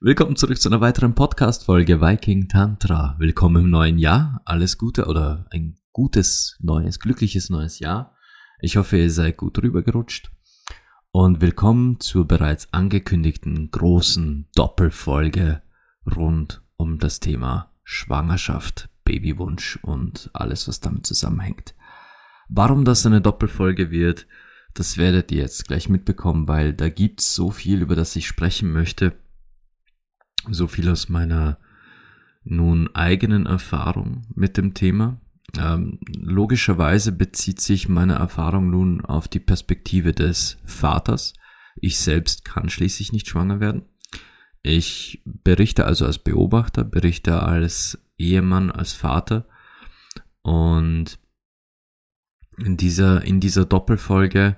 Willkommen zurück zu einer weiteren Podcast Folge Viking Tantra. Willkommen im neuen Jahr. Alles Gute oder ein gutes neues glückliches neues Jahr. Ich hoffe, ihr seid gut rübergerutscht. Und willkommen zur bereits angekündigten großen Doppelfolge rund um das Thema Schwangerschaft, Babywunsch und alles, was damit zusammenhängt. Warum das eine Doppelfolge wird, das werdet ihr jetzt gleich mitbekommen, weil da gibt's so viel, über das ich sprechen möchte. So viel aus meiner nun eigenen Erfahrung mit dem Thema. Ähm, logischerweise bezieht sich meine Erfahrung nun auf die Perspektive des Vaters. Ich selbst kann schließlich nicht schwanger werden. Ich berichte also als Beobachter, berichte als Ehemann, als Vater. Und in dieser, in dieser Doppelfolge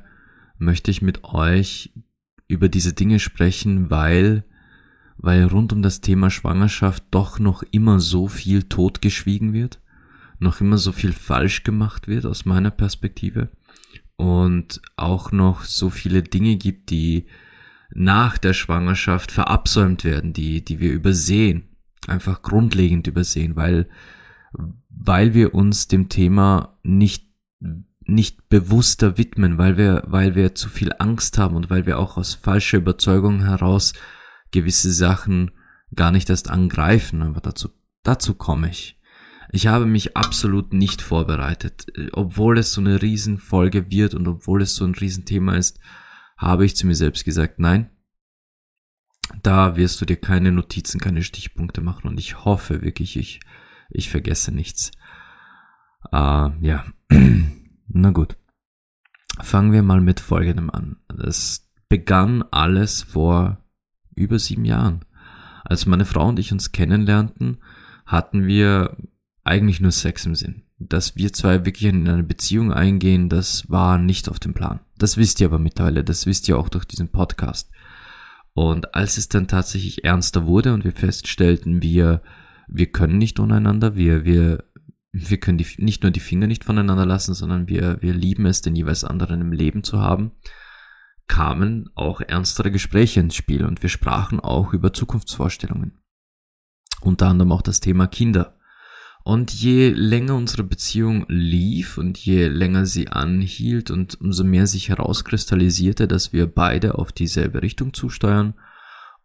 möchte ich mit euch über diese Dinge sprechen, weil, weil rund um das Thema Schwangerschaft doch noch immer so viel totgeschwiegen wird, noch immer so viel falsch gemacht wird aus meiner Perspektive und auch noch so viele Dinge gibt, die nach der Schwangerschaft verabsäumt werden, die, die wir übersehen einfach grundlegend übersehen, weil, weil wir uns dem Thema nicht, nicht bewusster widmen, weil wir, weil wir zu viel Angst haben und weil wir auch aus falscher Überzeugung heraus gewisse Sachen gar nicht erst angreifen, aber dazu, dazu komme ich. Ich habe mich absolut nicht vorbereitet. Obwohl es so eine Riesenfolge wird und obwohl es so ein Riesenthema ist, habe ich zu mir selbst gesagt, nein, da wirst du dir keine Notizen, keine Stichpunkte machen und ich hoffe wirklich, ich, ich vergesse nichts. Uh, ja, na gut. Fangen wir mal mit Folgendem an. Es begann alles vor über sieben Jahren. Als meine Frau und ich uns kennenlernten, hatten wir eigentlich nur Sex im Sinn. Dass wir zwei wirklich in eine Beziehung eingehen, das war nicht auf dem Plan. Das wisst ihr aber mittlerweile, das wisst ihr auch durch diesen Podcast. Und als es dann tatsächlich ernster wurde und wir feststellten, wir, wir können nicht untereinander, wir, wir, wir können die, nicht nur die Finger nicht voneinander lassen, sondern wir, wir lieben es, den jeweils anderen im Leben zu haben, kamen auch ernstere Gespräche ins Spiel und wir sprachen auch über Zukunftsvorstellungen. Unter anderem auch das Thema Kinder. Und je länger unsere Beziehung lief und je länger sie anhielt und umso mehr sich herauskristallisierte, dass wir beide auf dieselbe Richtung zusteuern,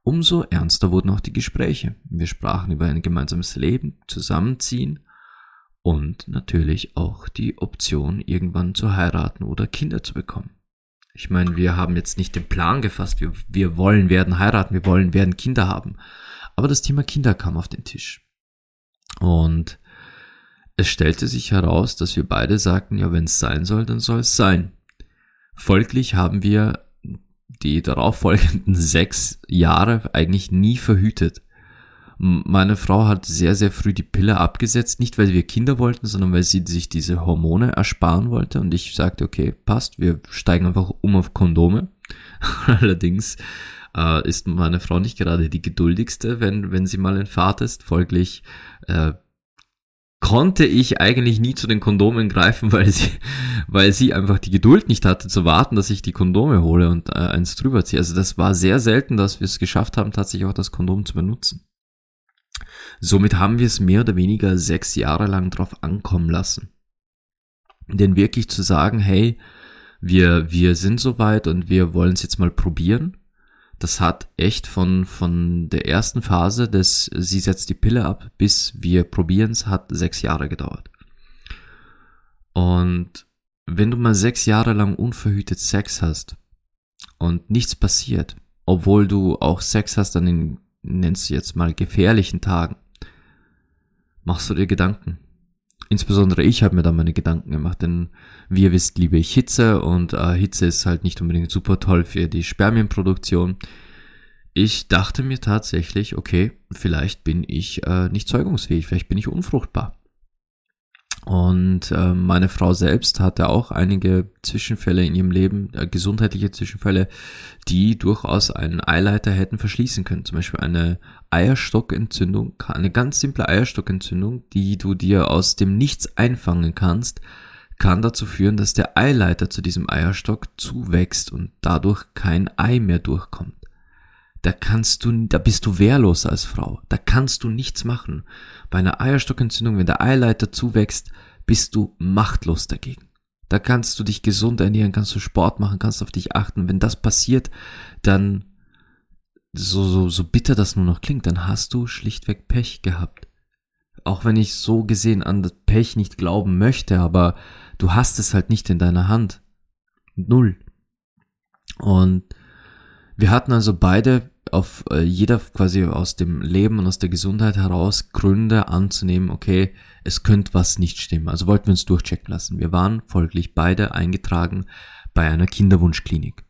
umso ernster wurden auch die Gespräche. Wir sprachen über ein gemeinsames Leben, Zusammenziehen und natürlich auch die Option, irgendwann zu heiraten oder Kinder zu bekommen. Ich meine, wir haben jetzt nicht den Plan gefasst, wir, wir wollen werden heiraten, wir wollen werden Kinder haben. Aber das Thema Kinder kam auf den Tisch. Und es stellte sich heraus, dass wir beide sagten, ja, wenn es sein soll, dann soll es sein. Folglich haben wir die darauffolgenden sechs Jahre eigentlich nie verhütet. Meine Frau hat sehr, sehr früh die Pille abgesetzt, nicht weil wir Kinder wollten, sondern weil sie sich diese Hormone ersparen wollte. Und ich sagte, okay, passt, wir steigen einfach um auf Kondome. Allerdings äh, ist meine Frau nicht gerade die geduldigste, wenn, wenn sie mal entfahrt ist. Folglich äh, konnte ich eigentlich nie zu den Kondomen greifen, weil sie, weil sie einfach die Geduld nicht hatte zu warten, dass ich die Kondome hole und äh, eins drüber ziehe. Also das war sehr selten, dass wir es geschafft haben, tatsächlich auch das Kondom zu benutzen. Somit haben wir es mehr oder weniger sechs Jahre lang drauf ankommen lassen. Denn wirklich zu sagen, hey, wir, wir sind soweit und wir wollen es jetzt mal probieren, das hat echt von, von der ersten Phase des, sie setzt die Pille ab, bis wir probieren es, hat sechs Jahre gedauert. Und wenn du mal sechs Jahre lang unverhütet Sex hast und nichts passiert, obwohl du auch Sex hast an den, nennst du jetzt mal gefährlichen Tagen, machst du dir Gedanken. Insbesondere ich habe mir da meine Gedanken gemacht, denn wie ihr wisst, liebe ich Hitze und äh, Hitze ist halt nicht unbedingt super toll für die Spermienproduktion. ich dachte mir tatsächlich, okay, vielleicht bin ich äh, nicht zeugungsfähig, vielleicht bin ich unfruchtbar. Und äh, meine Frau selbst hatte auch einige Zwischenfälle in ihrem Leben, äh, gesundheitliche Zwischenfälle, die durchaus einen Eileiter hätten verschließen können. Zum Beispiel eine Eierstockentzündung, eine ganz simple Eierstockentzündung, die du dir aus dem Nichts einfangen kannst, kann dazu führen, dass der Eileiter zu diesem Eierstock zuwächst und dadurch kein Ei mehr durchkommt. Da kannst du, da bist du wehrlos als Frau. Da kannst du nichts machen. Bei einer Eierstockentzündung, wenn der Eileiter zuwächst, bist du machtlos dagegen. Da kannst du dich gesund ernähren, kannst du Sport machen, kannst auf dich achten. Wenn das passiert, dann so, so, so bitter das nur noch klingt, dann hast du schlichtweg Pech gehabt. Auch wenn ich so gesehen an das Pech nicht glauben möchte, aber du hast es halt nicht in deiner Hand. Null. Und wir hatten also beide auf äh, jeder quasi aus dem Leben und aus der Gesundheit heraus Gründe anzunehmen, okay, es könnte was nicht stimmen. Also wollten wir uns durchchecken lassen. Wir waren folglich beide eingetragen bei einer Kinderwunschklinik.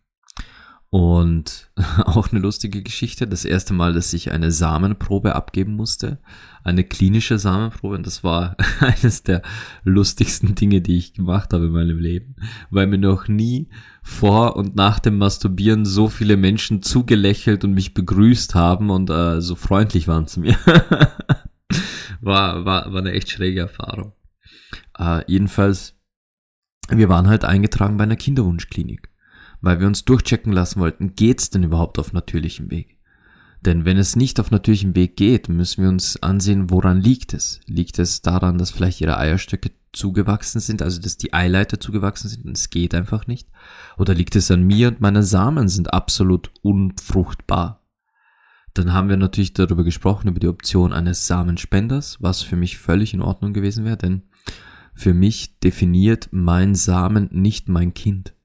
Und auch eine lustige Geschichte. Das erste Mal, dass ich eine Samenprobe abgeben musste. Eine klinische Samenprobe. Und das war eines der lustigsten Dinge, die ich gemacht habe in meinem Leben. Weil mir noch nie vor und nach dem Masturbieren so viele Menschen zugelächelt und mich begrüßt haben und äh, so freundlich waren zu mir. war, war, war eine echt schräge Erfahrung. Äh, jedenfalls, wir waren halt eingetragen bei einer Kinderwunschklinik weil wir uns durchchecken lassen wollten, geht's denn überhaupt auf natürlichem Weg? Denn wenn es nicht auf natürlichem Weg geht, müssen wir uns ansehen, woran liegt es? Liegt es daran, dass vielleicht ihre Eierstöcke zugewachsen sind, also dass die Eileiter zugewachsen sind und es geht einfach nicht? Oder liegt es an mir und meine Samen sind absolut unfruchtbar? Dann haben wir natürlich darüber gesprochen, über die Option eines Samenspenders, was für mich völlig in Ordnung gewesen wäre, denn für mich definiert mein Samen nicht mein Kind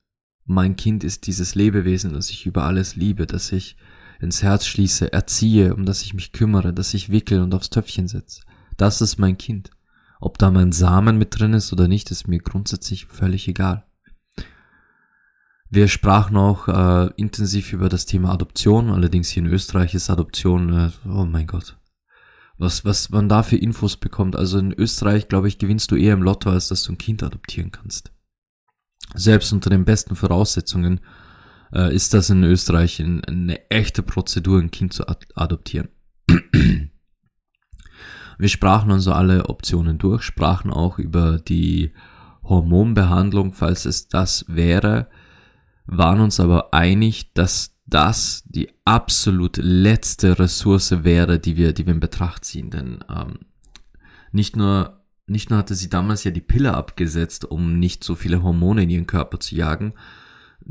mein Kind ist dieses Lebewesen, das ich über alles liebe, das ich ins Herz schließe, erziehe, um das ich mich kümmere, das ich wickel und aufs Töpfchen setze. Das ist mein Kind. Ob da mein Samen mit drin ist oder nicht, ist mir grundsätzlich völlig egal. Wir sprachen auch äh, intensiv über das Thema Adoption, allerdings hier in Österreich ist Adoption, äh, oh mein Gott, was, was man da für Infos bekommt. Also in Österreich, glaube ich, gewinnst du eher im Lotto, als dass du ein Kind adoptieren kannst selbst unter den besten Voraussetzungen äh, ist das in Österreich in, eine echte Prozedur, ein Kind zu ad adoptieren. Wir sprachen also alle Optionen durch, sprachen auch über die Hormonbehandlung, falls es das wäre, waren uns aber einig, dass das die absolut letzte Ressource wäre, die wir, die wir in Betracht ziehen. Denn ähm, nicht nur nicht nur hatte sie damals ja die Pille abgesetzt, um nicht so viele Hormone in ihren Körper zu jagen,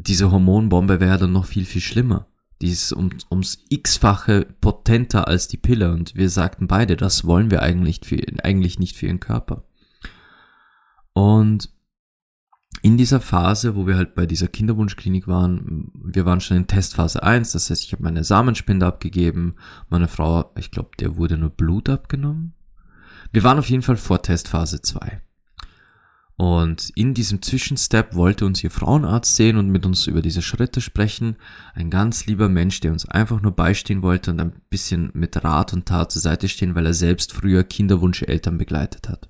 diese Hormonbombe wäre dann noch viel, viel schlimmer. Die ist um, ums x-fache potenter als die Pille und wir sagten beide, das wollen wir eigentlich, für, eigentlich nicht für ihren Körper. Und in dieser Phase, wo wir halt bei dieser Kinderwunschklinik waren, wir waren schon in Testphase 1, das heißt, ich habe meine Samenspende abgegeben, meine Frau, ich glaube, der wurde nur Blut abgenommen, wir waren auf jeden Fall vor Testphase 2. Und in diesem Zwischenstep wollte uns ihr Frauenarzt sehen und mit uns über diese Schritte sprechen. Ein ganz lieber Mensch, der uns einfach nur beistehen wollte und ein bisschen mit Rat und Tat zur Seite stehen, weil er selbst früher Kinderwunscheltern begleitet hat.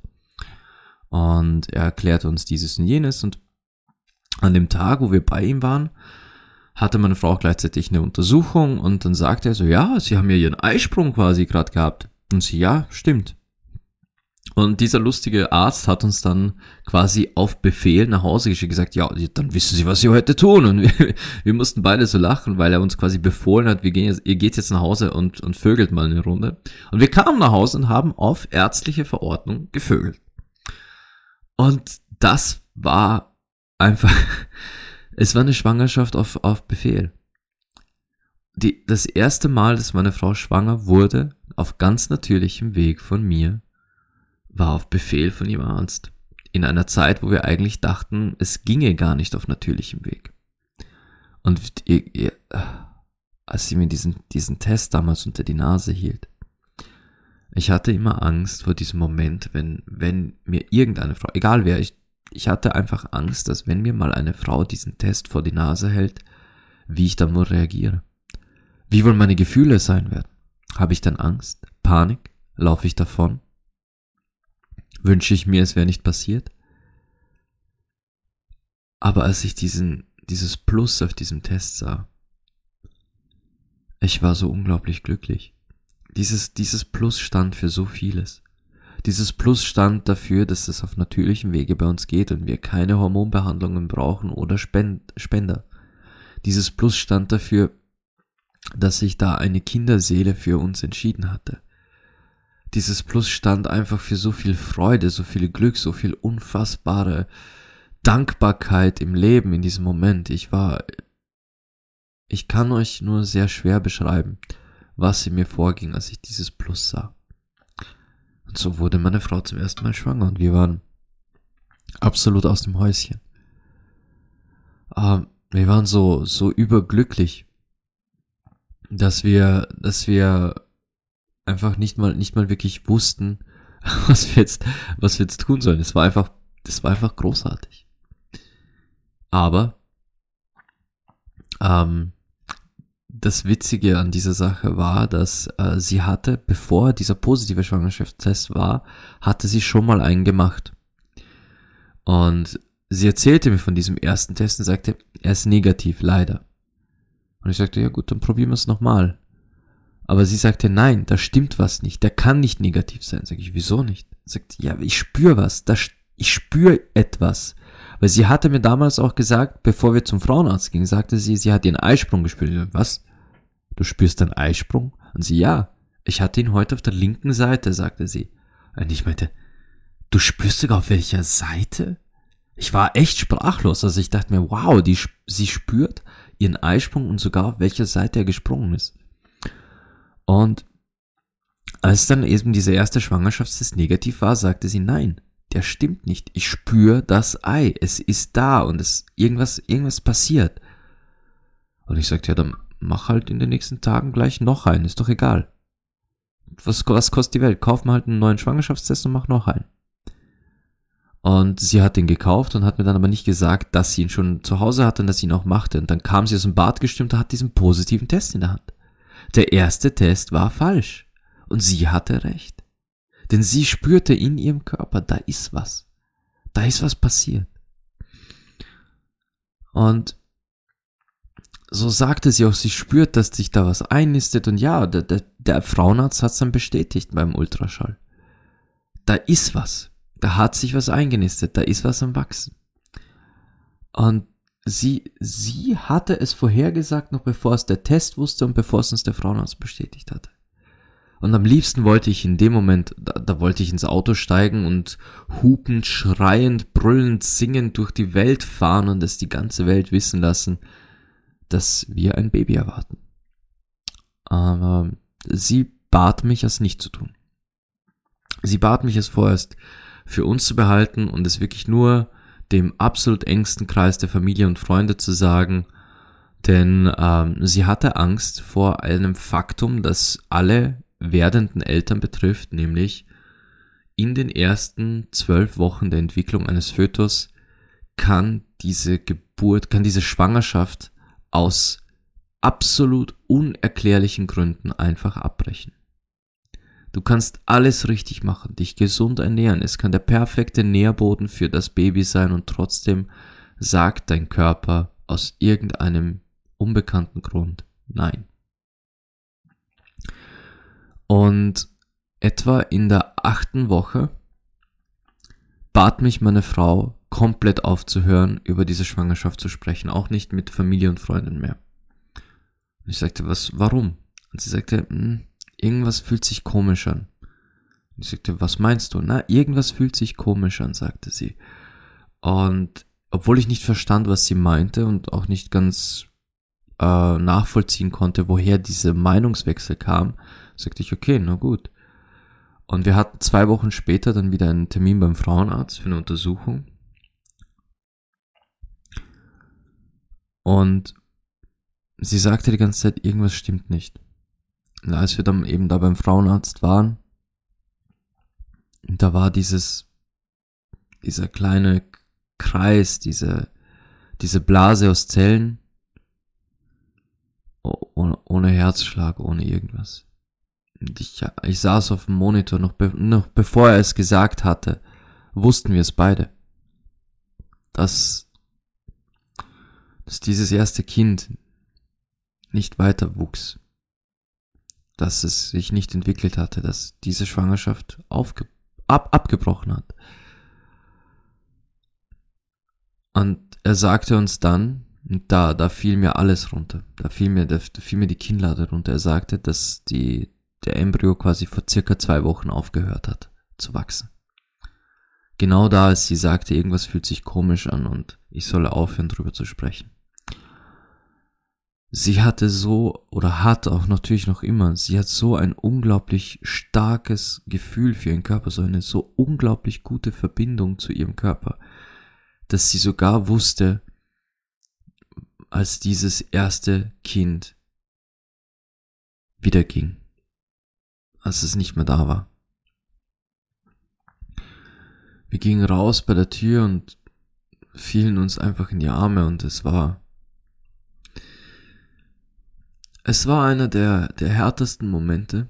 Und er erklärte uns dieses und jenes und an dem Tag, wo wir bei ihm waren, hatte meine Frau gleichzeitig eine Untersuchung und dann sagte er so, ja, sie haben ja ihren Eisprung quasi gerade gehabt. Und sie, ja, stimmt. Und dieser lustige Arzt hat uns dann quasi auf Befehl nach Hause geschickt, gesagt, ja, dann wissen Sie, was Sie heute tun. Und wir, wir mussten beide so lachen, weil er uns quasi befohlen hat, wir gehen jetzt, ihr geht jetzt nach Hause und, und vögelt mal eine Runde. Und wir kamen nach Hause und haben auf ärztliche Verordnung gevögelt. Und das war einfach, es war eine Schwangerschaft auf, auf Befehl. Die, das erste Mal, dass meine Frau schwanger wurde, auf ganz natürlichem Weg von mir, war auf Befehl von ihrem Arzt. In einer Zeit, wo wir eigentlich dachten, es ginge gar nicht auf natürlichem Weg. Und ihr, ihr, als sie mir diesen, diesen Test damals unter die Nase hielt, ich hatte immer Angst vor diesem Moment, wenn, wenn mir irgendeine Frau, egal wer, ich, ich hatte einfach Angst, dass wenn mir mal eine Frau diesen Test vor die Nase hält, wie ich dann wohl reagiere. Wie wohl meine Gefühle sein werden? Habe ich dann Angst? Panik? Laufe ich davon? Wünsche ich mir, es wäre nicht passiert? Aber als ich diesen, dieses Plus auf diesem Test sah, ich war so unglaublich glücklich. Dieses, dieses Plus stand für so vieles. Dieses Plus stand dafür, dass es auf natürlichem Wege bei uns geht und wir keine Hormonbehandlungen brauchen oder Spender. Dieses Plus stand dafür, dass sich da eine Kinderseele für uns entschieden hatte. Dieses Plus stand einfach für so viel Freude, so viel Glück, so viel unfassbare Dankbarkeit im Leben in diesem Moment. Ich war, ich kann euch nur sehr schwer beschreiben, was in mir vorging, als ich dieses Plus sah. Und so wurde meine Frau zum ersten Mal schwanger und wir waren absolut aus dem Häuschen. Ähm, wir waren so, so überglücklich, dass wir, dass wir einfach nicht mal, nicht mal wirklich wussten, was wir jetzt, was wir jetzt tun sollen. Es war einfach, das war einfach großartig. Aber, ähm, das Witzige an dieser Sache war, dass äh, sie hatte, bevor dieser positive Schwangerschaftstest war, hatte sie schon mal einen gemacht. Und sie erzählte mir von diesem ersten Test und sagte, er ist negativ, leider. Und ich sagte, ja gut, dann probieren wir es nochmal. Aber sie sagte, nein, da stimmt was nicht, der kann nicht negativ sein. Sag ich, wieso nicht? Sagt, ja, ich spüre was, da, ich spüre etwas. Weil sie hatte mir damals auch gesagt, bevor wir zum Frauenarzt gingen, sagte sie, sie hat ihren Eisprung gespürt. Was? Du spürst einen Eisprung? Und sie, ja, ich hatte ihn heute auf der linken Seite, sagte sie. Und ich meinte, du spürst sogar auf welcher Seite? Ich war echt sprachlos. Also ich dachte mir, wow, die, sie spürt ihren Eisprung und sogar auf welcher Seite er gesprungen ist. Und als dann eben diese erste Schwangerschaftstest negativ war, sagte sie, nein, der stimmt nicht. Ich spüre das Ei. Es ist da und es irgendwas, irgendwas passiert. Und ich sagte, ja, dann mach halt in den nächsten Tagen gleich noch einen, ist doch egal. Was, was kostet die Welt? Kauf mal halt einen neuen Schwangerschaftstest und mach noch einen. Und sie hat den gekauft und hat mir dann aber nicht gesagt, dass sie ihn schon zu Hause hatte und dass sie ihn auch machte. Und dann kam sie aus dem Bad gestimmt und hat diesen positiven Test in der Hand. Der erste Test war falsch. Und sie hatte recht. Denn sie spürte in ihrem Körper, da ist was. Da ist was passiert. Und so sagte sie auch, sie spürt, dass sich da was einnistet. Und ja, der, der, der Frauenarzt hat es dann bestätigt beim Ultraschall. Da ist was. Da hat sich was eingenistet. Da ist was am Wachsen. Und sie, sie hatte es vorhergesagt, noch bevor es der Test wusste und bevor es uns der Frauenarzt bestätigt hatte. Und am liebsten wollte ich in dem Moment, da, da wollte ich ins Auto steigen und hupend, schreiend, brüllend, singend durch die Welt fahren und es die ganze Welt wissen lassen, dass wir ein Baby erwarten. Aber sie bat mich, es nicht zu tun. Sie bat mich, es vorerst für uns zu behalten und es wirklich nur dem absolut engsten Kreis der Familie und Freunde zu sagen, denn ähm, sie hatte Angst vor einem Faktum, das alle werdenden Eltern betrifft, nämlich in den ersten zwölf Wochen der Entwicklung eines Fötus kann diese Geburt, kann diese Schwangerschaft aus absolut unerklärlichen Gründen einfach abbrechen. Du kannst alles richtig machen, dich gesund ernähren, es kann der perfekte Nährboden für das Baby sein und trotzdem sagt dein Körper aus irgendeinem unbekannten Grund nein. Und etwa in der achten Woche bat mich meine Frau komplett aufzuhören, über diese Schwangerschaft zu sprechen, auch nicht mit Familie und Freunden mehr. Und ich sagte, was, warum? Und sie sagte, hm, irgendwas fühlt sich komisch an. Und ich sagte, was meinst du? Na, irgendwas fühlt sich komisch an, sagte sie. Und obwohl ich nicht verstand, was sie meinte und auch nicht ganz äh, nachvollziehen konnte, woher diese Meinungswechsel kam, Sagte ich, okay, na gut. Und wir hatten zwei Wochen später dann wieder einen Termin beim Frauenarzt für eine Untersuchung. Und sie sagte die ganze Zeit, irgendwas stimmt nicht. Und als wir dann eben da beim Frauenarzt waren, da war dieses, dieser kleine Kreis, diese, diese Blase aus Zellen, ohne, ohne Herzschlag, ohne irgendwas. Und ich, ich saß auf dem Monitor, noch, be noch bevor er es gesagt hatte, wussten wir es beide, dass, dass dieses erste Kind nicht weiter wuchs, dass es sich nicht entwickelt hatte, dass diese Schwangerschaft aufge ab abgebrochen hat. Und er sagte uns dann, da, da fiel mir alles runter. Da fiel mir, da fiel mir die Kinnlade runter. Er sagte, dass die, der Embryo quasi vor circa zwei Wochen aufgehört hat zu wachsen. Genau da, als sie sagte, irgendwas fühlt sich komisch an und ich solle aufhören, drüber zu sprechen. Sie hatte so, oder hat auch natürlich noch immer, sie hat so ein unglaublich starkes Gefühl für ihren Körper, so eine so unglaublich gute Verbindung zu ihrem Körper, dass sie sogar wusste, als dieses erste Kind wieder ging, als es nicht mehr da war. Wir gingen raus bei der Tür und fielen uns einfach in die Arme und es war es war einer der, der härtesten Momente,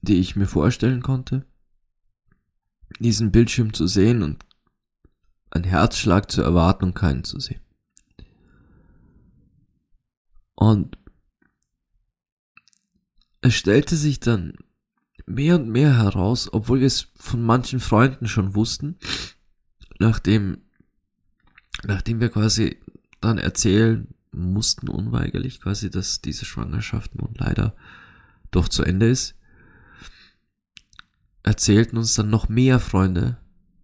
die ich mir vorstellen konnte, diesen Bildschirm zu sehen und ein Herzschlag zu erwarten und keinen zu sehen. Und es stellte sich dann mehr und mehr heraus, obwohl wir es von manchen Freunden schon wussten, nachdem, nachdem wir quasi dann erzählen mussten unweigerlich quasi, dass diese Schwangerschaft nun leider doch zu Ende ist, erzählten uns dann noch mehr Freunde,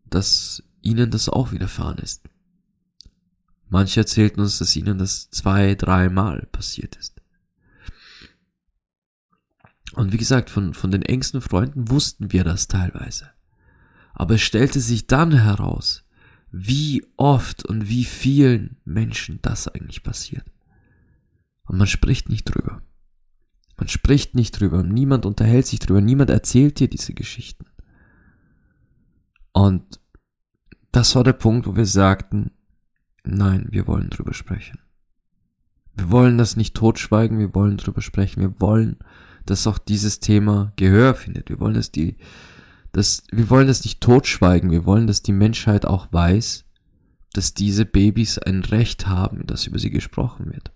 dass ihnen das auch widerfahren ist. Manche erzählten uns, dass ihnen das zwei, dreimal passiert ist. Und wie gesagt, von, von den engsten Freunden wussten wir das teilweise. Aber es stellte sich dann heraus, wie oft und wie vielen Menschen das eigentlich passiert. Und man spricht nicht drüber. Man spricht nicht drüber. Niemand unterhält sich drüber. Niemand erzählt dir diese Geschichten. Und das war der Punkt, wo wir sagten, Nein, wir wollen drüber sprechen. Wir wollen das nicht totschweigen, wir wollen drüber sprechen. Wir wollen, dass auch dieses Thema Gehör findet. Wir wollen, dass die, dass, wir wollen das nicht totschweigen. Wir wollen, dass die Menschheit auch weiß, dass diese Babys ein Recht haben, dass über sie gesprochen wird.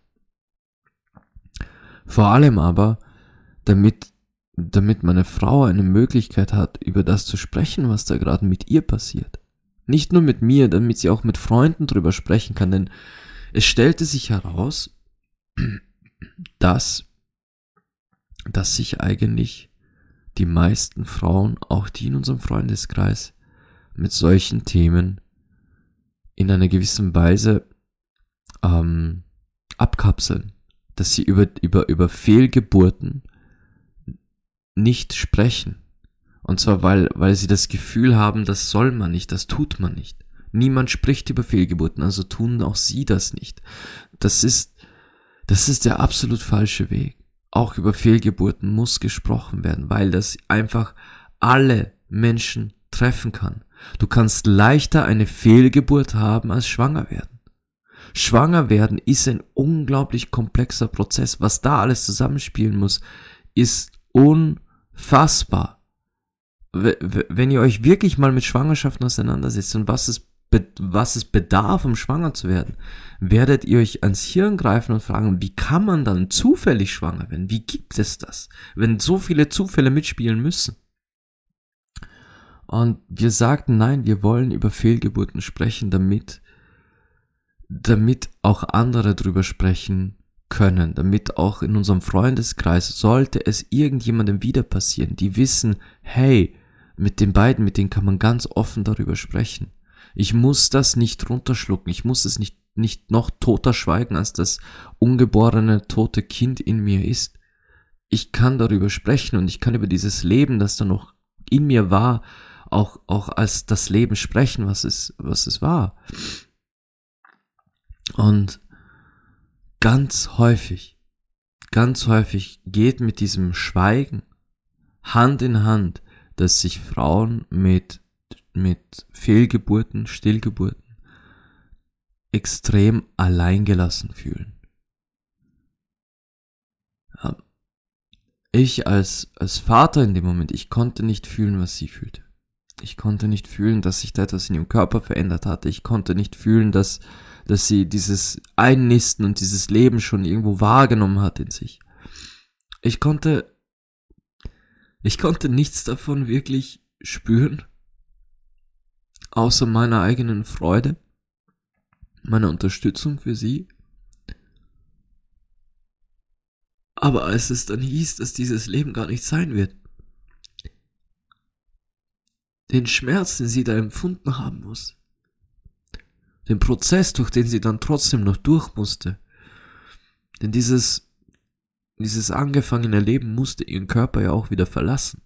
Vor allem aber, damit, damit meine Frau eine Möglichkeit hat, über das zu sprechen, was da gerade mit ihr passiert. Nicht nur mit mir, damit sie auch mit Freunden drüber sprechen kann, denn es stellte sich heraus, dass, dass sich eigentlich die meisten Frauen, auch die in unserem Freundeskreis, mit solchen Themen in einer gewissen Weise ähm, abkapseln, dass sie über, über, über Fehlgeburten nicht sprechen, und zwar, weil, weil sie das Gefühl haben, das soll man nicht, das tut man nicht. Niemand spricht über Fehlgeburten, also tun auch sie das nicht. Das ist, das ist der absolut falsche Weg. Auch über Fehlgeburten muss gesprochen werden, weil das einfach alle Menschen treffen kann. Du kannst leichter eine Fehlgeburt haben als schwanger werden. Schwanger werden ist ein unglaublich komplexer Prozess. Was da alles zusammenspielen muss, ist unfassbar wenn ihr euch wirklich mal mit Schwangerschaften auseinandersetzt und was es, was es bedarf, um schwanger zu werden, werdet ihr euch ans Hirn greifen und fragen, wie kann man dann zufällig schwanger werden? Wie gibt es das, wenn so viele Zufälle mitspielen müssen? Und wir sagten, nein, wir wollen über Fehlgeburten sprechen, damit, damit auch andere drüber sprechen können, damit auch in unserem Freundeskreis, sollte es irgendjemandem wieder passieren, die wissen, hey, mit den beiden, mit denen kann man ganz offen darüber sprechen. Ich muss das nicht runterschlucken, ich muss es nicht, nicht noch toter schweigen, als das ungeborene tote Kind in mir ist. Ich kann darüber sprechen und ich kann über dieses Leben, das da noch in mir war, auch, auch als das Leben sprechen, was es, was es war. Und ganz häufig, ganz häufig geht mit diesem Schweigen Hand in Hand dass sich Frauen mit, mit Fehlgeburten, Stillgeburten extrem alleingelassen fühlen. ich als, als Vater in dem Moment, ich konnte nicht fühlen, was sie fühlte. Ich konnte nicht fühlen, dass sich da etwas in ihrem Körper verändert hatte. Ich konnte nicht fühlen, dass, dass sie dieses Einnisten und dieses Leben schon irgendwo wahrgenommen hat in sich. Ich konnte, ich konnte nichts davon wirklich spüren, außer meiner eigenen Freude, meiner Unterstützung für sie. Aber als es dann hieß, dass dieses Leben gar nicht sein wird, den Schmerz, den sie da empfunden haben muss, den Prozess, durch den sie dann trotzdem noch durch musste, denn dieses, dieses angefangene Leben musste ihren Körper ja auch wieder verlassen.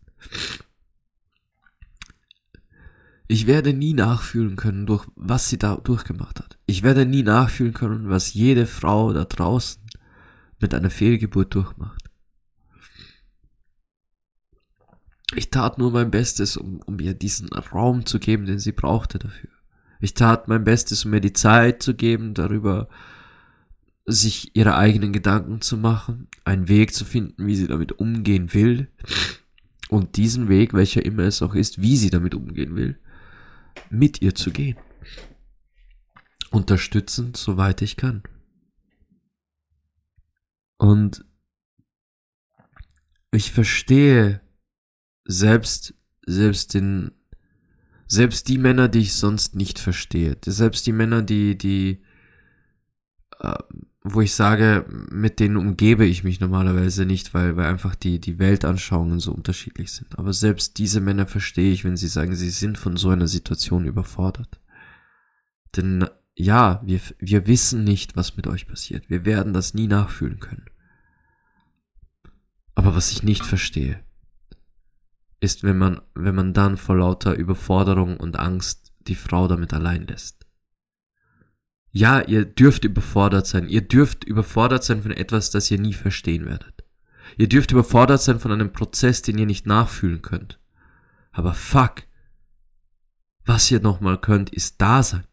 Ich werde nie nachfühlen können, durch was sie da durchgemacht hat. Ich werde nie nachfühlen können, was jede Frau da draußen mit einer Fehlgeburt durchmacht. Ich tat nur mein Bestes, um, um ihr diesen Raum zu geben, den sie brauchte dafür. Ich tat mein Bestes, um ihr die Zeit zu geben, darüber sich ihre eigenen Gedanken zu machen, einen Weg zu finden, wie sie damit umgehen will. Und diesen Weg, welcher immer es auch ist, wie sie damit umgehen will, mit ihr zu gehen. Unterstützend, soweit ich kann. Und ich verstehe selbst, selbst den, selbst die Männer, die ich sonst nicht verstehe, selbst die Männer, die, die, äh, wo ich sage, mit denen umgebe ich mich normalerweise nicht, weil, weil einfach die, die Weltanschauungen so unterschiedlich sind. Aber selbst diese Männer verstehe ich, wenn sie sagen, sie sind von so einer Situation überfordert. Denn ja, wir, wir wissen nicht, was mit euch passiert. Wir werden das nie nachfühlen können. Aber was ich nicht verstehe, ist, wenn man, wenn man dann vor lauter Überforderung und Angst die Frau damit allein lässt. Ja, ihr dürft überfordert sein. Ihr dürft überfordert sein von etwas, das ihr nie verstehen werdet. Ihr dürft überfordert sein von einem Prozess, den ihr nicht nachfühlen könnt. Aber fuck. Was ihr nochmal könnt, ist da sein.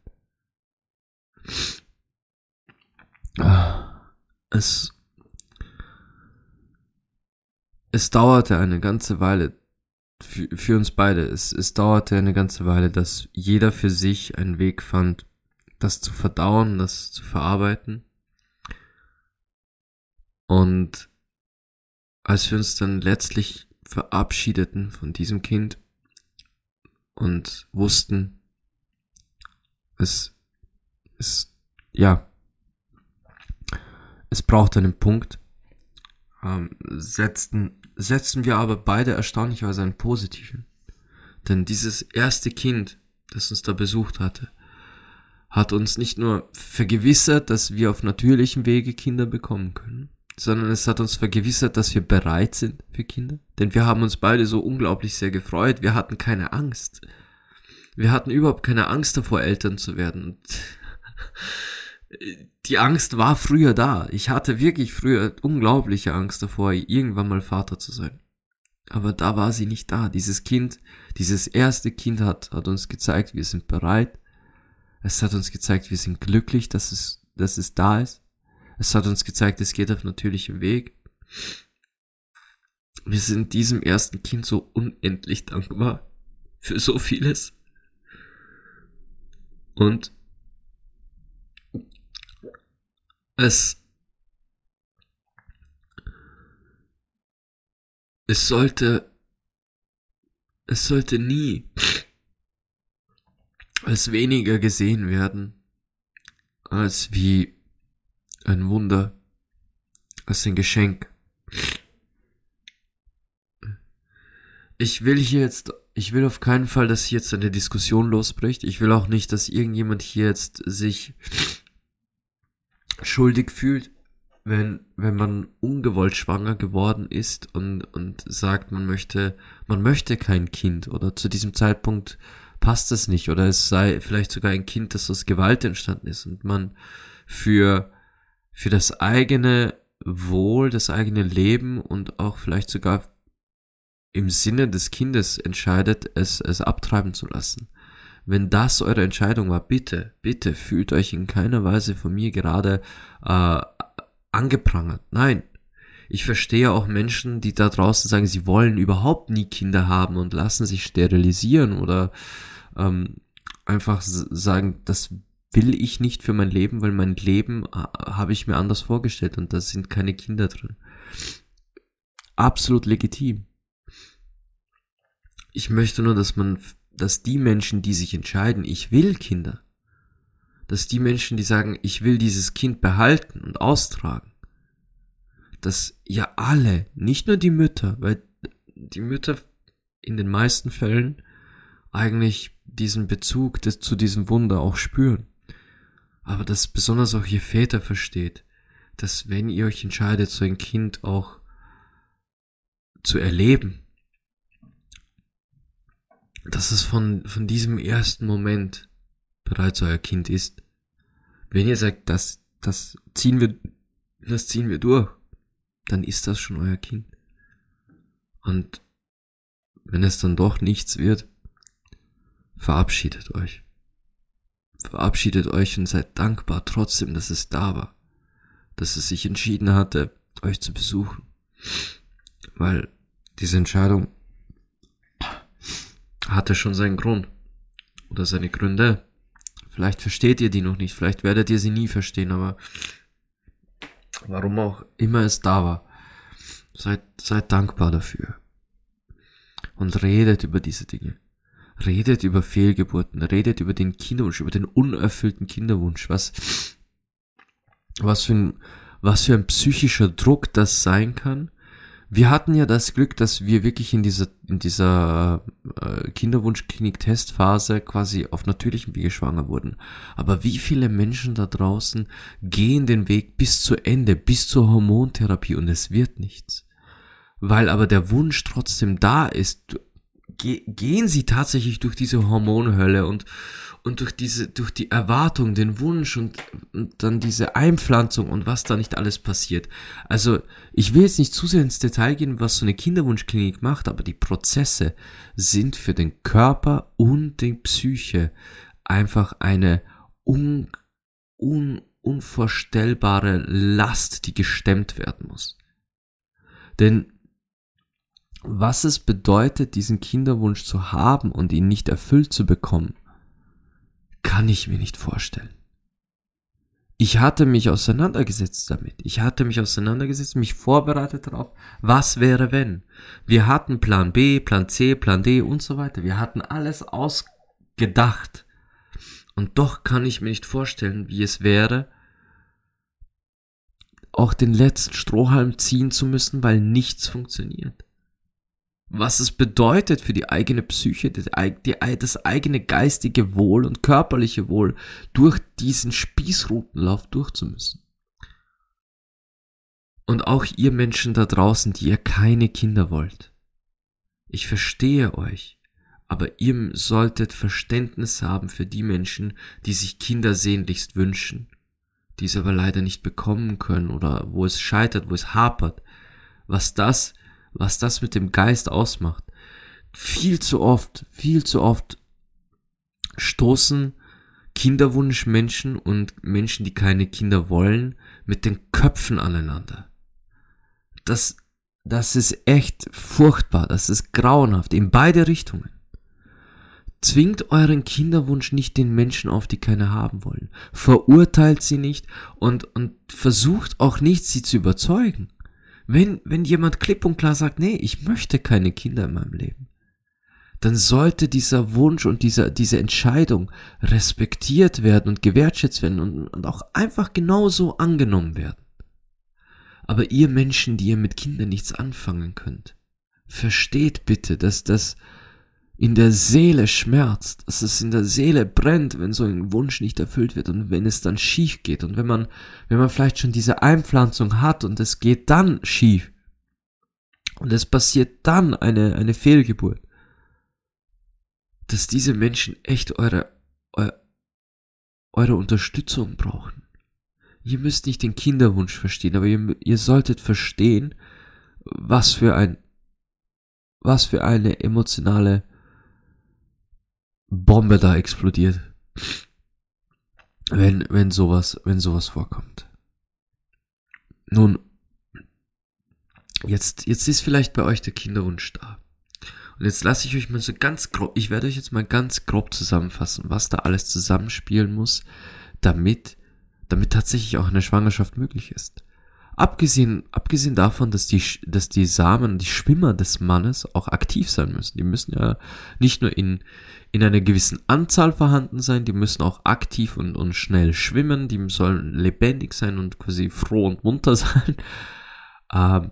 Es, es dauerte eine ganze Weile, für, für uns beide, es, es dauerte eine ganze Weile, dass jeder für sich einen Weg fand, das zu verdauen, das zu verarbeiten. Und als wir uns dann letztlich verabschiedeten von diesem Kind und wussten, es, es, ja, es braucht einen Punkt, ähm, setzten setzten wir aber beide erstaunlicherweise einen positiven. Denn dieses erste Kind, das uns da besucht hatte, hat uns nicht nur vergewissert, dass wir auf natürlichem Wege Kinder bekommen können, sondern es hat uns vergewissert, dass wir bereit sind für Kinder. Denn wir haben uns beide so unglaublich sehr gefreut. Wir hatten keine Angst. Wir hatten überhaupt keine Angst davor, Eltern zu werden. Und die Angst war früher da. Ich hatte wirklich früher unglaubliche Angst davor, irgendwann mal Vater zu sein. Aber da war sie nicht da. Dieses Kind, dieses erste Kind hat, hat uns gezeigt, wir sind bereit. Es hat uns gezeigt, wir sind glücklich, dass es, dass es da ist. Es hat uns gezeigt, es geht auf natürlichem Weg. Wir sind diesem ersten Kind so unendlich dankbar für so vieles. Und es es sollte es sollte nie als weniger gesehen werden als wie ein Wunder als ein Geschenk ich will hier jetzt ich will auf keinen Fall, dass hier jetzt eine Diskussion losbricht. Ich will auch nicht, dass irgendjemand hier jetzt sich schuldig fühlt, wenn, wenn man ungewollt schwanger geworden ist und, und sagt, man möchte, man möchte kein Kind oder zu diesem Zeitpunkt passt es nicht oder es sei vielleicht sogar ein Kind, das aus Gewalt entstanden ist und man für, für das eigene Wohl, das eigene Leben und auch vielleicht sogar im Sinne des Kindes entscheidet, es, es abtreiben zu lassen. Wenn das eure Entscheidung war, bitte, bitte fühlt euch in keiner Weise von mir gerade äh, angeprangert. Nein, Ich verstehe auch Menschen, die da draußen sagen, sie wollen überhaupt nie Kinder haben und lassen sich sterilisieren oder ähm, einfach sagen, das will ich nicht für mein Leben, weil mein Leben habe ich mir anders vorgestellt und da sind keine Kinder drin. Absolut legitim. Ich möchte nur, dass man, dass die Menschen, die sich entscheiden, ich will Kinder, dass die Menschen, die sagen, ich will dieses Kind behalten und austragen, dass ja alle, nicht nur die Mütter, weil die Mütter in den meisten Fällen eigentlich diesen Bezug des, zu diesem Wunder auch spüren. Aber dass besonders auch ihr Väter versteht, dass wenn ihr euch entscheidet, so ein Kind auch zu erleben, dass es von, von diesem ersten Moment bereits euer Kind ist. Wenn ihr sagt, das, das ziehen wir, das ziehen wir durch, dann ist das schon euer Kind. Und wenn es dann doch nichts wird, verabschiedet euch. Verabschiedet euch und seid dankbar trotzdem, dass es da war. Dass es sich entschieden hatte, euch zu besuchen. Weil diese Entscheidung hatte schon seinen Grund. Oder seine Gründe. Vielleicht versteht ihr die noch nicht, vielleicht werdet ihr sie nie verstehen, aber warum auch immer es da war, seid, seid dankbar dafür. Und redet über diese Dinge. Redet über Fehlgeburten, redet über den Kinderwunsch, über den unerfüllten Kinderwunsch, was, was für ein, was für ein psychischer Druck das sein kann, wir hatten ja das Glück, dass wir wirklich in dieser, in dieser äh, Kinderwunschklinik-Testphase quasi auf natürlichem Wege schwanger wurden. Aber wie viele Menschen da draußen gehen den Weg bis zu Ende, bis zur Hormontherapie und es wird nichts? Weil aber der Wunsch trotzdem da ist, gehen sie tatsächlich durch diese Hormonhölle und, und durch diese, durch die Erwartung, den Wunsch und, und dann diese Einpflanzung und was da nicht alles passiert. Also, ich will jetzt nicht zu sehr ins Detail gehen, was so eine Kinderwunschklinik macht, aber die Prozesse sind für den Körper und die Psyche einfach eine un, un, unvorstellbare Last, die gestemmt werden muss. Denn was es bedeutet, diesen Kinderwunsch zu haben und ihn nicht erfüllt zu bekommen, kann ich mir nicht vorstellen. Ich hatte mich auseinandergesetzt damit. Ich hatte mich auseinandergesetzt, mich vorbereitet darauf, was wäre wenn. Wir hatten Plan B, Plan C, Plan D und so weiter. Wir hatten alles ausgedacht. Und doch kann ich mir nicht vorstellen, wie es wäre, auch den letzten Strohhalm ziehen zu müssen, weil nichts funktioniert was es bedeutet für die eigene Psyche, das eigene geistige Wohl und körperliche Wohl durch diesen Spießrutenlauf durchzumüssen. Und auch ihr Menschen da draußen, die ihr keine Kinder wollt. Ich verstehe euch, aber ihr solltet Verständnis haben für die Menschen, die sich Kinder sehnlichst wünschen, die es aber leider nicht bekommen können oder wo es scheitert, wo es hapert. Was das was das mit dem Geist ausmacht. Viel zu oft, viel zu oft stoßen Kinderwunschmenschen und Menschen, die keine Kinder wollen, mit den Köpfen aneinander. Das, das ist echt furchtbar, das ist grauenhaft, in beide Richtungen. Zwingt euren Kinderwunsch nicht den Menschen auf, die keine haben wollen. Verurteilt sie nicht und, und versucht auch nicht, sie zu überzeugen. Wenn, wenn jemand klipp und klar sagt, nee, ich möchte keine Kinder in meinem Leben, dann sollte dieser Wunsch und dieser, diese Entscheidung respektiert werden und gewertschätzt werden und, und auch einfach genauso angenommen werden. Aber ihr Menschen, die ihr mit Kindern nichts anfangen könnt, versteht bitte, dass das in der Seele schmerzt, dass es in der Seele brennt, wenn so ein Wunsch nicht erfüllt wird und wenn es dann schief geht und wenn man, wenn man vielleicht schon diese Einpflanzung hat und es geht dann schief und es passiert dann eine, eine Fehlgeburt, dass diese Menschen echt eure, eure, eure Unterstützung brauchen. Ihr müsst nicht den Kinderwunsch verstehen, aber ihr, ihr solltet verstehen, was für ein, was für eine emotionale Bombe da explodiert. Wenn, wenn sowas, wenn sowas vorkommt. Nun, jetzt, jetzt ist vielleicht bei euch der Kinderwunsch da. Und jetzt lasse ich euch mal so ganz grob, ich werde euch jetzt mal ganz grob zusammenfassen, was da alles zusammenspielen muss, damit, damit tatsächlich auch eine Schwangerschaft möglich ist. Abgesehen, abgesehen davon, dass die, dass die Samen, die Schwimmer des Mannes auch aktiv sein müssen. Die müssen ja nicht nur in, in einer gewissen Anzahl vorhanden sein, die müssen auch aktiv und, und schnell schwimmen, die sollen lebendig sein und quasi froh und munter sein. Ähm,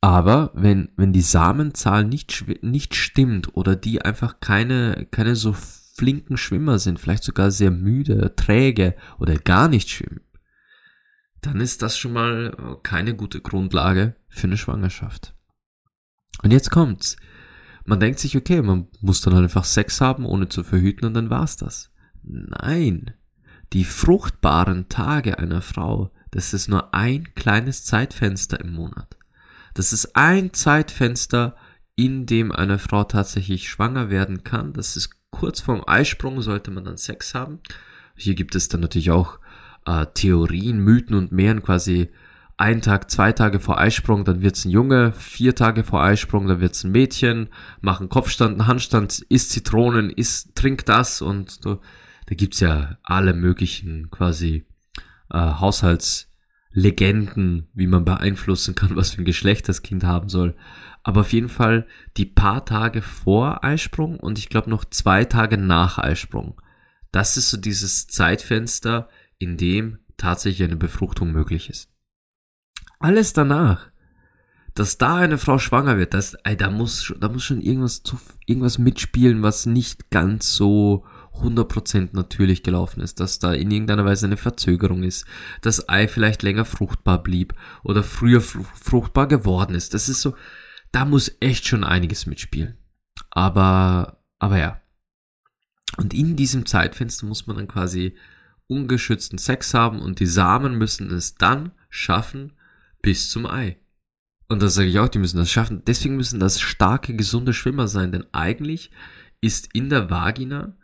aber wenn, wenn die Samenzahl nicht, nicht stimmt oder die einfach keine, keine so flinken Schwimmer sind, vielleicht sogar sehr müde, träge oder gar nicht schwimmen, dann ist das schon mal äh, keine gute Grundlage für eine Schwangerschaft. Und jetzt kommt's. Man denkt sich, okay, man muss dann einfach Sex haben, ohne zu verhüten, und dann war's das. Nein. Die fruchtbaren Tage einer Frau, das ist nur ein kleines Zeitfenster im Monat. Das ist ein Zeitfenster, in dem eine Frau tatsächlich schwanger werden kann. Das ist kurz vorm Eisprung, sollte man dann Sex haben. Hier gibt es dann natürlich auch äh, Theorien, Mythen und Mehren quasi ein Tag, zwei Tage vor Eisprung, dann wird's ein Junge, vier Tage vor Eisprung, dann wird's ein Mädchen, machen Kopfstand, einen Handstand, isst Zitronen, isst, trinkt das und so. Da gibt's ja alle möglichen quasi äh, Haushaltslegenden, wie man beeinflussen kann, was für ein Geschlecht das Kind haben soll. Aber auf jeden Fall die paar Tage vor Eisprung und ich glaube noch zwei Tage nach Eisprung. Das ist so dieses Zeitfenster, in dem tatsächlich eine Befruchtung möglich ist. Alles danach, dass da eine Frau schwanger wird, das, ey, da muss, da muss schon irgendwas, zu, irgendwas mitspielen, was nicht ganz so 100% natürlich gelaufen ist, dass da in irgendeiner Weise eine Verzögerung ist, das Ei vielleicht länger fruchtbar blieb oder früher fruchtbar geworden ist. Das ist so, da muss echt schon einiges mitspielen. Aber, aber ja. Und in diesem Zeitfenster muss man dann quasi ungeschützten Sex haben und die Samen müssen es dann schaffen bis zum Ei. Und das sage ich auch, die müssen das schaffen. Deswegen müssen das starke, gesunde Schwimmer sein, denn eigentlich ist in der Vagina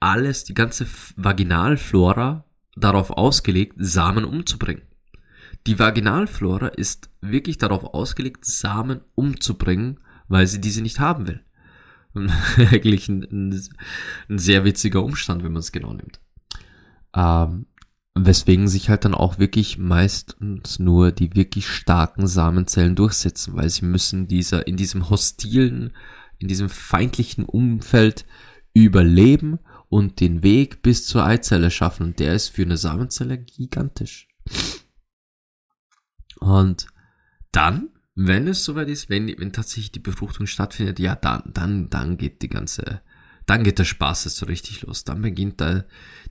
alles, die ganze Vaginalflora darauf ausgelegt, Samen umzubringen. Die Vaginalflora ist wirklich darauf ausgelegt, Samen umzubringen, weil sie diese nicht haben will. Eigentlich ein, ein, sehr witziger Umstand, wenn man es genau nimmt. Ähm, weswegen sich halt dann auch wirklich meistens nur die wirklich starken Samenzellen durchsetzen, weil sie müssen dieser, in diesem hostilen, in diesem feindlichen Umfeld überleben und den Weg bis zur Eizelle schaffen. Und der ist für eine Samenzelle gigantisch. Und dann, wenn es soweit ist, wenn, wenn tatsächlich die Befruchtung stattfindet, ja, dann, dann, dann geht die ganze dann geht der Spaß jetzt so richtig los. Dann beginnt da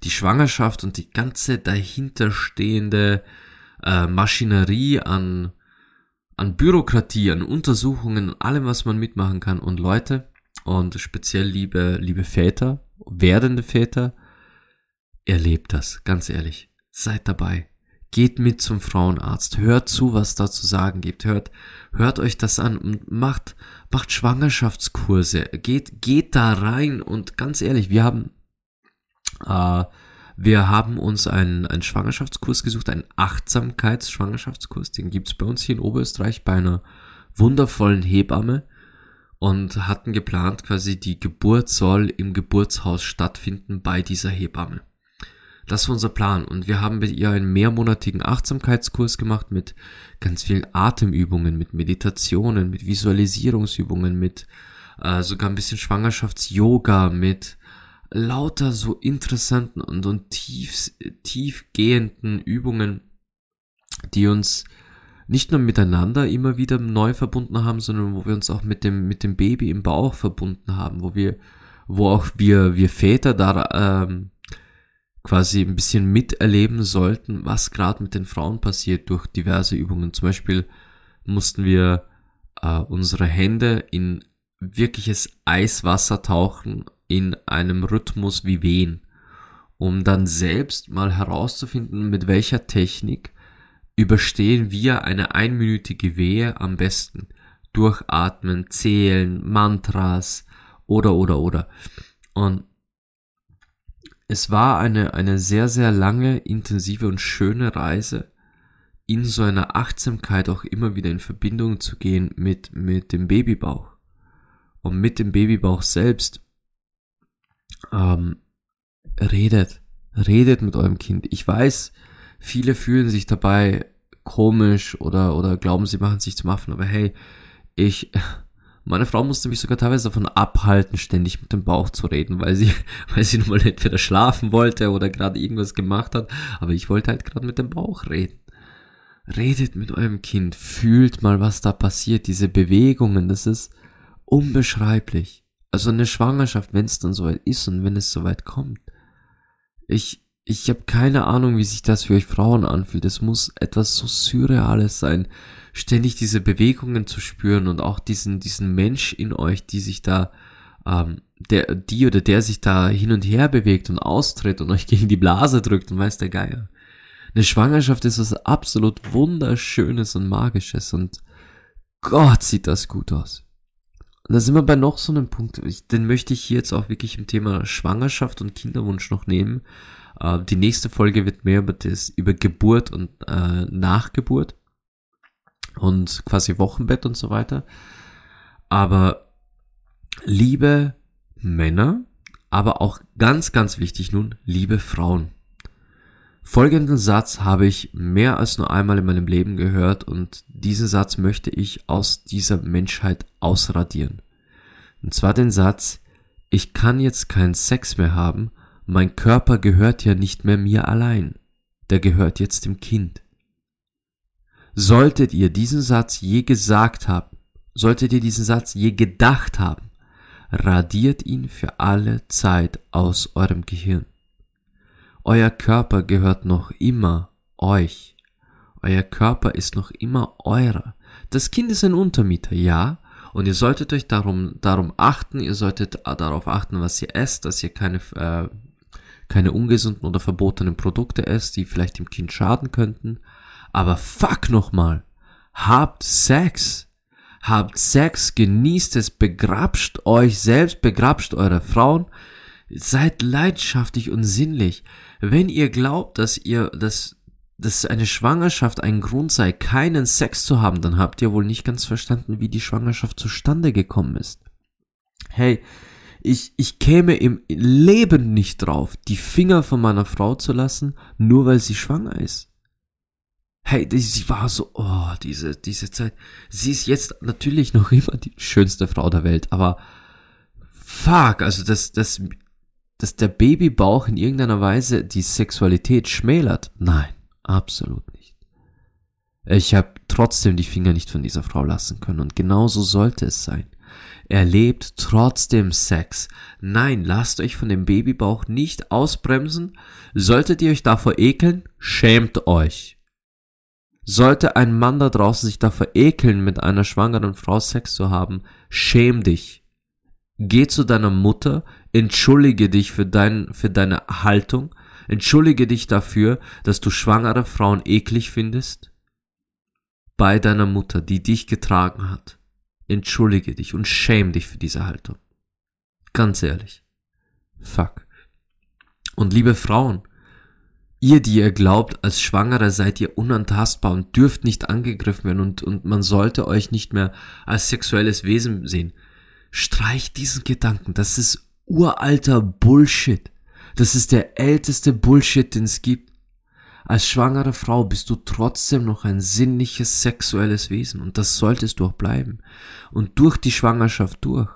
die Schwangerschaft und die ganze dahinterstehende äh, Maschinerie an, an Bürokratie, an Untersuchungen, allem, was man mitmachen kann. Und Leute, und speziell liebe, liebe Väter, werdende Väter, erlebt das, ganz ehrlich. Seid dabei. Geht mit zum Frauenarzt, hört zu, was da zu sagen gibt, hört, hört euch das an und macht, macht Schwangerschaftskurse, geht, geht da rein und ganz ehrlich, wir haben, äh, wir haben uns einen, einen Schwangerschaftskurs gesucht, einen Achtsamkeits-Schwangerschaftskurs, den gibt's bei uns hier in Oberösterreich bei einer wundervollen Hebamme und hatten geplant, quasi die Geburt soll im Geburtshaus stattfinden bei dieser Hebamme. Das war unser Plan. Und wir haben mit ihr einen mehrmonatigen Achtsamkeitskurs gemacht mit ganz vielen Atemübungen, mit Meditationen, mit Visualisierungsübungen, mit äh, sogar ein bisschen Schwangerschafts-Yoga, mit lauter so interessanten und, und tief, tiefgehenden Übungen, die uns nicht nur miteinander immer wieder neu verbunden haben, sondern wo wir uns auch mit dem, mit dem Baby im Bauch verbunden haben, wo wir, wo auch wir, wir Väter da ähm, quasi ein bisschen miterleben sollten, was gerade mit den Frauen passiert durch diverse Übungen. Zum Beispiel mussten wir äh, unsere Hände in wirkliches Eiswasser tauchen in einem Rhythmus wie Wehen, um dann selbst mal herauszufinden, mit welcher Technik überstehen wir eine einminütige Wehe am besten. Durchatmen, zählen, Mantras oder oder oder. Und es war eine, eine sehr, sehr lange, intensive und schöne Reise in so einer Achtsamkeit auch immer wieder in Verbindung zu gehen mit, mit dem Babybauch. Und mit dem Babybauch selbst ähm, redet. Redet mit eurem Kind. Ich weiß, viele fühlen sich dabei komisch oder, oder glauben, sie machen sich zum Affen, aber hey, ich, meine Frau musste mich sogar teilweise davon abhalten, ständig mit dem Bauch zu reden, weil sie, weil sie nun mal entweder schlafen wollte oder gerade irgendwas gemacht hat, aber ich wollte halt gerade mit dem Bauch reden. Redet mit eurem Kind, fühlt mal, was da passiert, diese Bewegungen, das ist unbeschreiblich. Also eine Schwangerschaft, wenn es dann soweit ist und wenn es soweit kommt. Ich, ich habe keine Ahnung, wie sich das für euch Frauen anfühlt. Es muss etwas so Surreales sein, ständig diese Bewegungen zu spüren und auch diesen, diesen Mensch in euch, die sich da, ähm, der, die oder der sich da hin und her bewegt und austritt und euch gegen die Blase drückt und weiß der Geier. Eine Schwangerschaft ist was absolut wunderschönes und magisches und Gott sieht das gut aus. Und da sind wir bei noch so einem Punkt, den möchte ich hier jetzt auch wirklich im Thema Schwangerschaft und Kinderwunsch noch nehmen. Äh, die nächste Folge wird mehr über das, über Geburt und äh, Nachgeburt und quasi Wochenbett und so weiter. Aber liebe Männer, aber auch ganz, ganz wichtig nun, liebe Frauen. Folgenden Satz habe ich mehr als nur einmal in meinem Leben gehört und diesen Satz möchte ich aus dieser Menschheit ausradieren. Und zwar den Satz, ich kann jetzt keinen Sex mehr haben, mein Körper gehört ja nicht mehr mir allein, der gehört jetzt dem Kind. Solltet ihr diesen Satz je gesagt haben, solltet ihr diesen Satz je gedacht haben, radiert ihn für alle Zeit aus eurem Gehirn. Euer Körper gehört noch immer euch. Euer Körper ist noch immer eurer. Das Kind ist ein Untermieter, ja, und ihr solltet euch darum, darum achten, ihr solltet darauf achten, was ihr esst, dass ihr keine äh, keine ungesunden oder verbotenen Produkte esst, die vielleicht dem Kind schaden könnten. Aber fuck nochmal. Habt Sex. Habt Sex, genießt es, begrapscht euch selbst, begrapscht eure Frauen. Seid leidenschaftlich und sinnlich. Wenn ihr glaubt, dass ihr, dass, dass eine Schwangerschaft ein Grund sei, keinen Sex zu haben, dann habt ihr wohl nicht ganz verstanden, wie die Schwangerschaft zustande gekommen ist. Hey, ich, ich käme im Leben nicht drauf, die Finger von meiner Frau zu lassen, nur weil sie schwanger ist. Hey, sie war so, oh, diese, diese Zeit. Sie ist jetzt natürlich noch immer die schönste Frau der Welt, aber fuck, also dass, dass, dass der Babybauch in irgendeiner Weise die Sexualität schmälert. Nein, absolut nicht. Ich habe trotzdem die Finger nicht von dieser Frau lassen können und genauso sollte es sein erlebt trotzdem Sex. Nein, lasst euch von dem Babybauch nicht ausbremsen. Solltet ihr euch davor ekeln, schämt euch. Sollte ein Mann da draußen sich davor ekeln, mit einer schwangeren Frau Sex zu haben, schäm dich. Geh zu deiner Mutter, entschuldige dich für, dein, für deine Haltung, entschuldige dich dafür, dass du schwangere Frauen eklig findest. Bei deiner Mutter, die dich getragen hat entschuldige dich und schäm dich für diese Haltung. Ganz ehrlich. Fuck. Und liebe Frauen, ihr, die ihr glaubt, als Schwangere seid ihr unantastbar und dürft nicht angegriffen werden und, und man sollte euch nicht mehr als sexuelles Wesen sehen, streicht diesen Gedanken. Das ist uralter Bullshit. Das ist der älteste Bullshit, den es gibt. Als schwangere Frau bist du trotzdem noch ein sinnliches sexuelles Wesen und das solltest du auch bleiben. Und durch die Schwangerschaft durch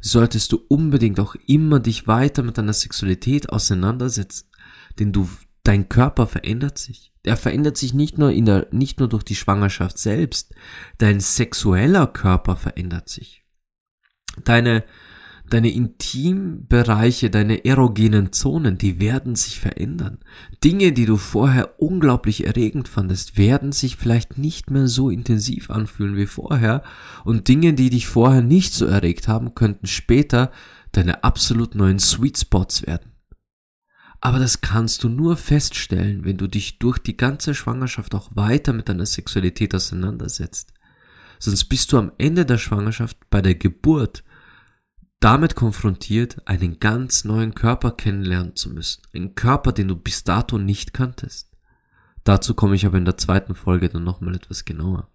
solltest du unbedingt auch immer dich weiter mit deiner Sexualität auseinandersetzen, denn du dein Körper verändert sich. Er verändert sich nicht nur in der nicht nur durch die Schwangerschaft selbst, dein sexueller Körper verändert sich. Deine deine Intimbereiche, deine erogenen Zonen, die werden sich verändern. Dinge, die du vorher unglaublich erregend fandest, werden sich vielleicht nicht mehr so intensiv anfühlen wie vorher und Dinge, die dich vorher nicht so erregt haben, könnten später deine absolut neuen Sweet Spots werden. Aber das kannst du nur feststellen, wenn du dich durch die ganze Schwangerschaft auch weiter mit deiner Sexualität auseinandersetzt. Sonst bist du am Ende der Schwangerschaft bei der Geburt damit konfrontiert, einen ganz neuen Körper kennenlernen zu müssen. Einen Körper, den du bis dato nicht kanntest. Dazu komme ich aber in der zweiten Folge dann nochmal etwas genauer.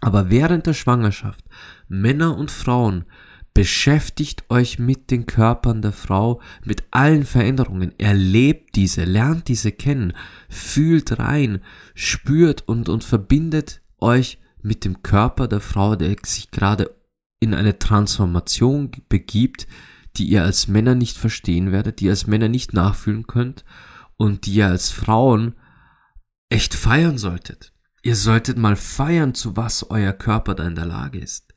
Aber während der Schwangerschaft, Männer und Frauen, beschäftigt euch mit den Körpern der Frau, mit allen Veränderungen, erlebt diese, lernt diese kennen, fühlt rein, spürt und, und verbindet euch mit dem Körper der Frau, der sich gerade in eine Transformation begibt, die ihr als Männer nicht verstehen werdet, die ihr als Männer nicht nachfühlen könnt und die ihr als Frauen echt feiern solltet. Ihr solltet mal feiern, zu was euer Körper da in der Lage ist.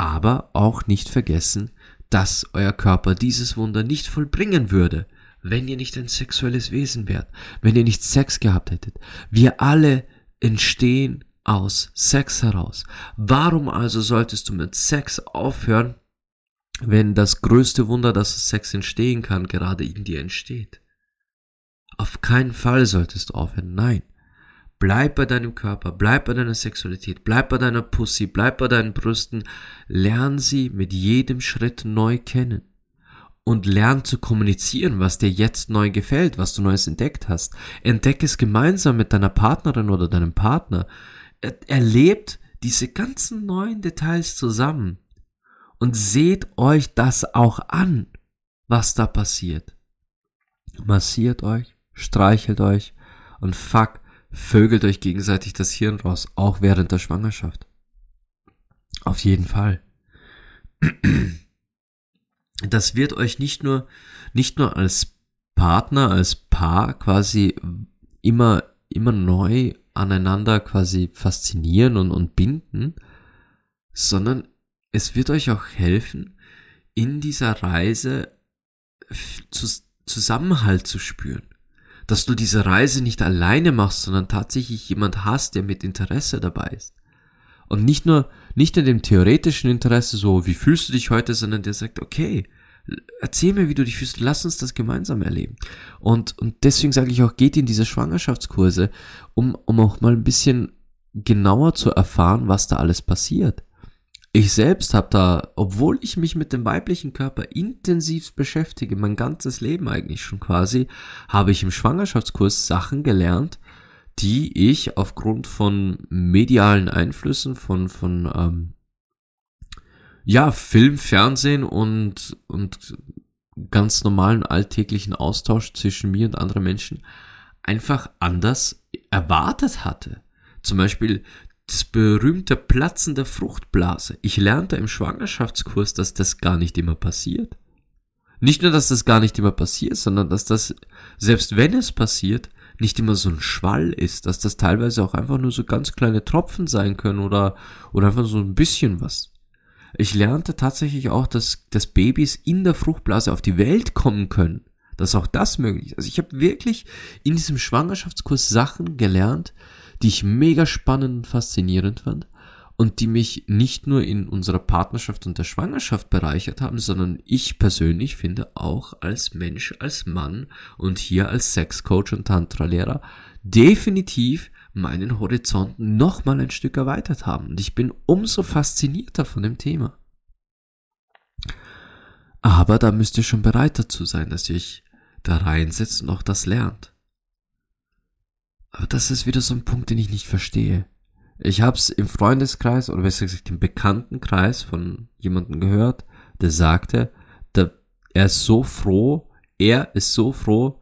Aber auch nicht vergessen, dass euer Körper dieses Wunder nicht vollbringen würde, wenn ihr nicht ein sexuelles Wesen wärt, wenn ihr nicht Sex gehabt hättet. Wir alle entstehen aus Sex heraus. Warum also solltest du mit Sex aufhören, wenn das größte Wunder, dass Sex entstehen kann, gerade in dir entsteht? Auf keinen Fall solltest du aufhören, nein. Bleib bei deinem Körper, bleib bei deiner Sexualität, bleib bei deiner Pussy, bleib bei deinen Brüsten, lern sie mit jedem Schritt neu kennen. Und lern zu kommunizieren, was dir jetzt neu gefällt, was du Neues entdeckt hast. Entdeck es gemeinsam mit deiner Partnerin oder deinem Partner. Erlebt diese ganzen neuen Details zusammen und seht euch das auch an, was da passiert. Massiert euch, streichelt euch und fuck, vögelt euch gegenseitig das Hirn raus, auch während der Schwangerschaft. Auf jeden Fall. Das wird euch nicht nur, nicht nur als Partner, als Paar quasi immer, immer neu aneinander quasi faszinieren und, und binden, sondern es wird euch auch helfen, in dieser Reise Zusammenhalt zu spüren dass du diese Reise nicht alleine machst, sondern tatsächlich jemand hast, der mit Interesse dabei ist. Und nicht nur, nicht in dem theoretischen Interesse, so, wie fühlst du dich heute, sondern der sagt, okay, erzähl mir, wie du dich fühlst, lass uns das gemeinsam erleben. Und, und deswegen sage ich auch, geht in diese Schwangerschaftskurse, um, um auch mal ein bisschen genauer zu erfahren, was da alles passiert. Ich selbst habe da, obwohl ich mich mit dem weiblichen Körper intensiv beschäftige, mein ganzes Leben eigentlich schon quasi, habe ich im Schwangerschaftskurs Sachen gelernt, die ich aufgrund von medialen Einflüssen, von, von ähm, ja, Film, Fernsehen und, und ganz normalen alltäglichen Austausch zwischen mir und anderen Menschen einfach anders erwartet hatte. Zum Beispiel das berühmte Platzen der Fruchtblase. Ich lernte im Schwangerschaftskurs, dass das gar nicht immer passiert. Nicht nur, dass das gar nicht immer passiert, sondern dass das, selbst wenn es passiert, nicht immer so ein Schwall ist, dass das teilweise auch einfach nur so ganz kleine Tropfen sein können oder, oder einfach so ein bisschen was. Ich lernte tatsächlich auch, dass, dass Babys in der Fruchtblase auf die Welt kommen können. Dass auch das möglich ist. Also ich habe wirklich in diesem Schwangerschaftskurs Sachen gelernt, die ich mega spannend und faszinierend fand und die mich nicht nur in unserer Partnerschaft und der Schwangerschaft bereichert haben, sondern ich persönlich finde auch als Mensch, als Mann und hier als Sexcoach und Tantra-Lehrer definitiv meinen Horizont nochmal ein Stück erweitert haben. Und ich bin umso faszinierter von dem Thema. Aber da müsst ihr schon bereit dazu sein, dass ihr euch da reinsetzt und auch das lernt. Aber das ist wieder so ein Punkt, den ich nicht verstehe. Ich habe es im Freundeskreis oder besser gesagt im Bekanntenkreis von jemandem gehört, der sagte, der, er ist so froh, er ist so froh,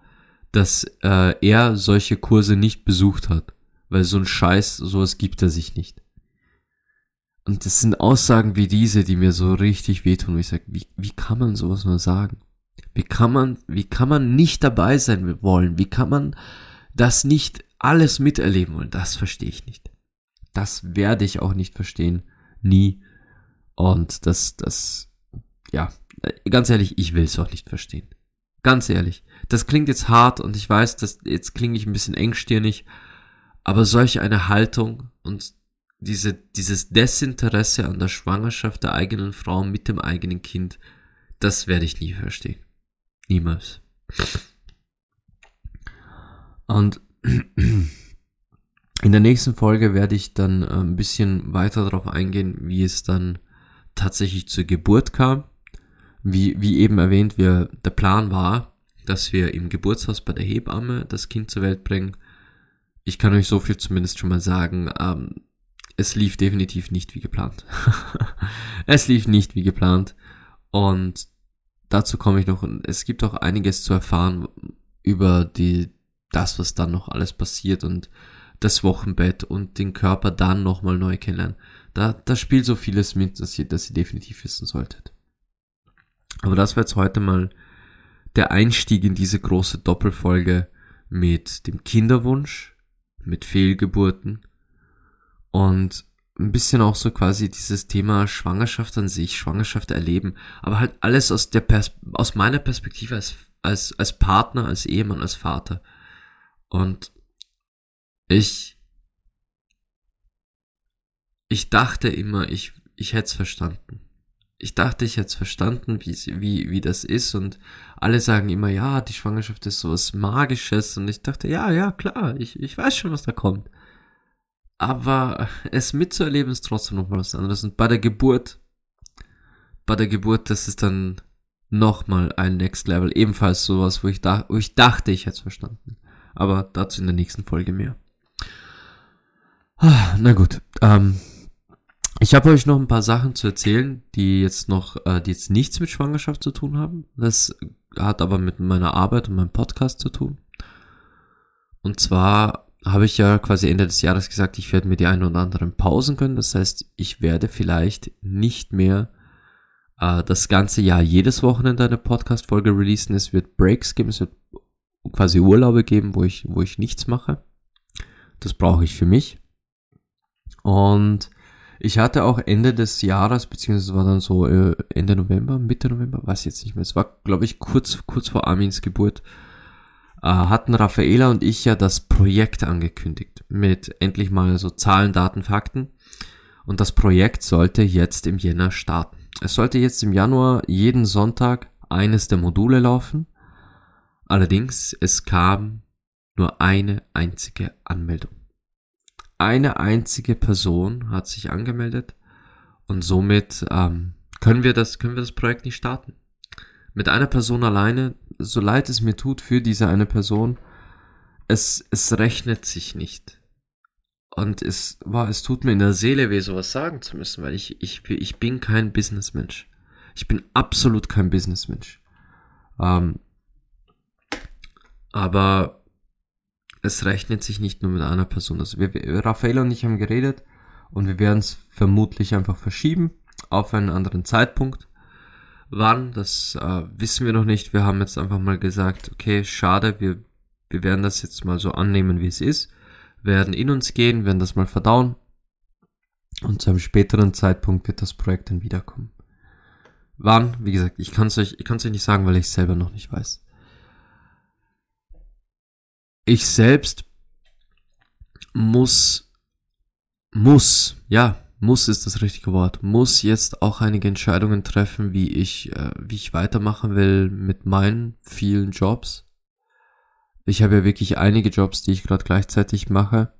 dass äh, er solche Kurse nicht besucht hat, weil so ein Scheiß, sowas gibt er sich nicht. Und das sind Aussagen wie diese, die mir so richtig wehtun, wo ich sage, wie, wie kann man sowas nur sagen? Wie kann man, wie kann man nicht dabei sein wollen? Wie kann man das nicht alles miterleben wollen, das verstehe ich nicht. Das werde ich auch nicht verstehen. Nie. Und das, das, ja, ganz ehrlich, ich will es auch nicht verstehen. Ganz ehrlich. Das klingt jetzt hart und ich weiß, dass jetzt klinge ich ein bisschen engstirnig, aber solch eine Haltung und diese, dieses Desinteresse an der Schwangerschaft der eigenen Frau mit dem eigenen Kind, das werde ich nie verstehen. Niemals. Und in der nächsten Folge werde ich dann äh, ein bisschen weiter darauf eingehen, wie es dann tatsächlich zur Geburt kam. Wie, wie eben erwähnt, wir, der Plan war, dass wir im Geburtshaus bei der Hebamme das Kind zur Welt bringen. ich kann euch so viel zumindest schon mal sagen. Ähm, es lief definitiv nicht wie geplant. es lief nicht wie geplant. Und dazu komme ich noch. Es gibt auch einiges zu erfahren über die, das, was dann noch alles passiert und das Wochenbett und den Körper dann nochmal neu kennenlernen. Da, da spielt so vieles mit, dass ihr, dass ihr definitiv wissen solltet. Aber das war jetzt heute mal der Einstieg in diese große Doppelfolge mit dem Kinderwunsch, mit Fehlgeburten und ein bisschen auch so quasi dieses Thema Schwangerschaft an sich, Schwangerschaft erleben, aber halt alles aus der Pers aus meiner Perspektive als als als Partner, als Ehemann, als Vater. Und ich ich dachte immer, ich ich hätte es verstanden. Ich dachte, ich hätte es verstanden, wie, wie, wie das ist. Und alle sagen immer, ja, die Schwangerschaft ist sowas Magisches. Und ich dachte, ja, ja, klar, ich, ich weiß schon, was da kommt. Aber es mitzuerleben ist trotzdem noch was anderes. Und bei der Geburt, bei der Geburt, das ist dann nochmal ein Next Level, ebenfalls sowas, wo ich, da, wo ich dachte, ich hätte es verstanden. Aber dazu in der nächsten Folge mehr. Ah, na gut, ähm, ich habe euch noch ein paar Sachen zu erzählen, die jetzt noch, äh, die jetzt nichts mit Schwangerschaft zu tun haben. Das hat aber mit meiner Arbeit und meinem Podcast zu tun. Und zwar habe ich ja quasi Ende des Jahres gesagt, ich werde mir die ein oder anderen Pausen können. Das heißt, ich werde vielleicht nicht mehr äh, das ganze Jahr jedes Wochenende eine Podcast-Folge releasen. Es wird Breaks geben, es wird quasi Urlaube geben, wo ich, wo ich nichts mache. Das brauche ich für mich. Und ich hatte auch Ende des Jahres, beziehungsweise war dann so äh, Ende November, Mitte November, weiß jetzt nicht mehr. Es war, glaube ich, kurz, kurz vor Armins Geburt, äh, hatten Raffaela und ich ja das Projekt angekündigt. Mit endlich mal so Zahlen, Daten, Fakten. Und das Projekt sollte jetzt im Jänner starten. Es sollte jetzt im Januar jeden Sonntag eines der Module laufen. Allerdings, es kam nur eine einzige Anmeldung eine einzige Person hat sich angemeldet und somit ähm, können wir das können wir das Projekt nicht starten. Mit einer Person alleine, so leid es mir tut für diese eine Person, es es rechnet sich nicht. Und es war, es tut mir in der Seele weh, sowas sagen zu müssen, weil ich ich ich bin kein Businessmensch. Ich bin absolut kein Businessmensch. Ähm, aber es rechnet sich nicht nur mit einer Person. Also wir, Raffaella und ich haben geredet und wir werden es vermutlich einfach verschieben auf einen anderen Zeitpunkt. Wann, das äh, wissen wir noch nicht. Wir haben jetzt einfach mal gesagt, okay, schade, wir, wir werden das jetzt mal so annehmen, wie es ist, werden in uns gehen, werden das mal verdauen und zu einem späteren Zeitpunkt wird das Projekt dann wiederkommen. Wann, wie gesagt, ich kann es euch, ich kann es euch nicht sagen, weil ich es selber noch nicht weiß ich selbst muss, muss, ja, muss ist das richtige Wort, muss jetzt auch einige Entscheidungen treffen, wie ich, äh, wie ich weitermachen will mit meinen vielen Jobs. Ich habe ja wirklich einige Jobs, die ich gerade gleichzeitig mache.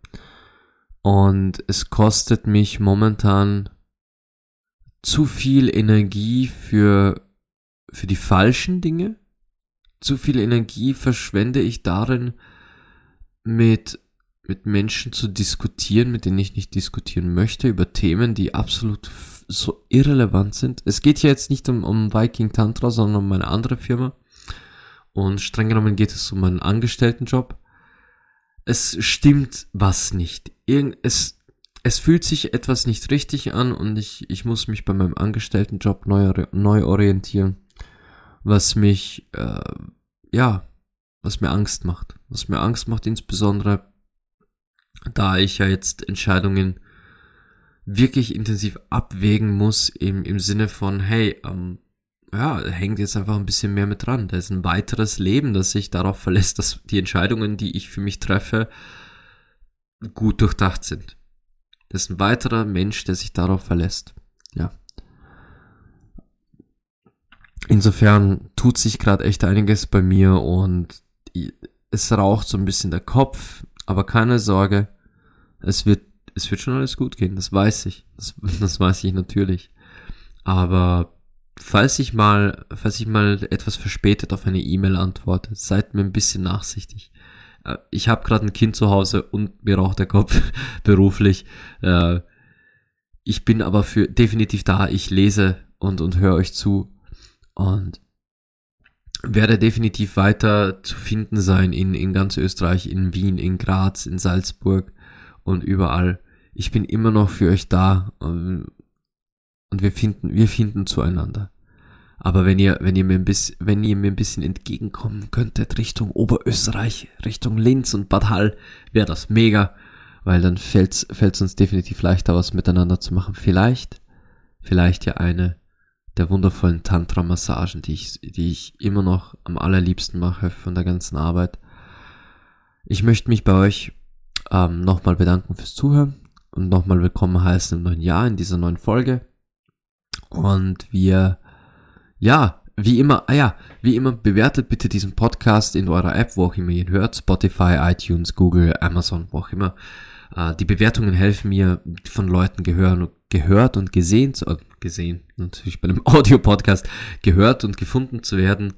Und es kostet mich momentan zu viel Energie für, für die falschen Dinge. Zu viel Energie verschwende ich darin, mit, mit Menschen zu diskutieren, mit denen ich nicht diskutieren möchte, über Themen, die absolut so irrelevant sind. Es geht hier jetzt nicht um, um Viking Tantra, sondern um eine andere Firma. Und streng genommen geht es um meinen Angestelltenjob. Es stimmt was nicht. Irgend, es, es fühlt sich etwas nicht richtig an und ich, ich muss mich bei meinem Angestelltenjob neu, neu orientieren, was mich, äh, ja, was mir Angst macht. Was mir Angst macht insbesondere, da ich ja jetzt Entscheidungen wirklich intensiv abwägen muss im, im Sinne von, hey, ähm, ja, hängt jetzt einfach ein bisschen mehr mit dran. Da ist ein weiteres Leben, das sich darauf verlässt, dass die Entscheidungen, die ich für mich treffe, gut durchdacht sind. Das ist ein weiterer Mensch, der sich darauf verlässt. Ja. Insofern tut sich gerade echt einiges bei mir und es raucht so ein bisschen der Kopf, aber keine Sorge, es wird, es wird schon alles gut gehen, das weiß ich, das, das weiß ich natürlich. Aber falls ich mal, falls ich mal etwas verspätet auf eine E-Mail antworte, seid mir ein bisschen nachsichtig. Äh, ich habe gerade ein Kind zu Hause und mir raucht der Kopf beruflich. Äh, ich bin aber für definitiv da. Ich lese und, und höre euch zu und werde definitiv weiter zu finden sein in, in ganz Österreich, in Wien, in Graz, in Salzburg und überall. Ich bin immer noch für euch da und, und wir finden, wir finden zueinander. Aber wenn ihr, wenn ihr mir ein bisschen, wenn ihr mir ein bisschen entgegenkommen könntet Richtung Oberösterreich, Richtung Linz und Bad Hall, wäre das mega, weil dann fällt's, fällt's uns definitiv leichter, was miteinander zu machen. Vielleicht, vielleicht ja eine der wundervollen Tantra-Massagen, die ich, die ich immer noch am allerliebsten mache von der ganzen Arbeit. Ich möchte mich bei euch ähm, nochmal bedanken fürs Zuhören und nochmal willkommen heißen im neuen Jahr in dieser neuen Folge. Und wir ja, wie immer, ah ja, wie immer, bewertet bitte diesen Podcast in eurer App, wo auch immer ihr ihn hört, Spotify, iTunes, Google, Amazon, wo auch immer. Äh, die Bewertungen helfen mir, von Leuten gehören, gehört und gesehen zu, gesehen, natürlich bei einem Audio-Podcast, gehört und gefunden zu werden.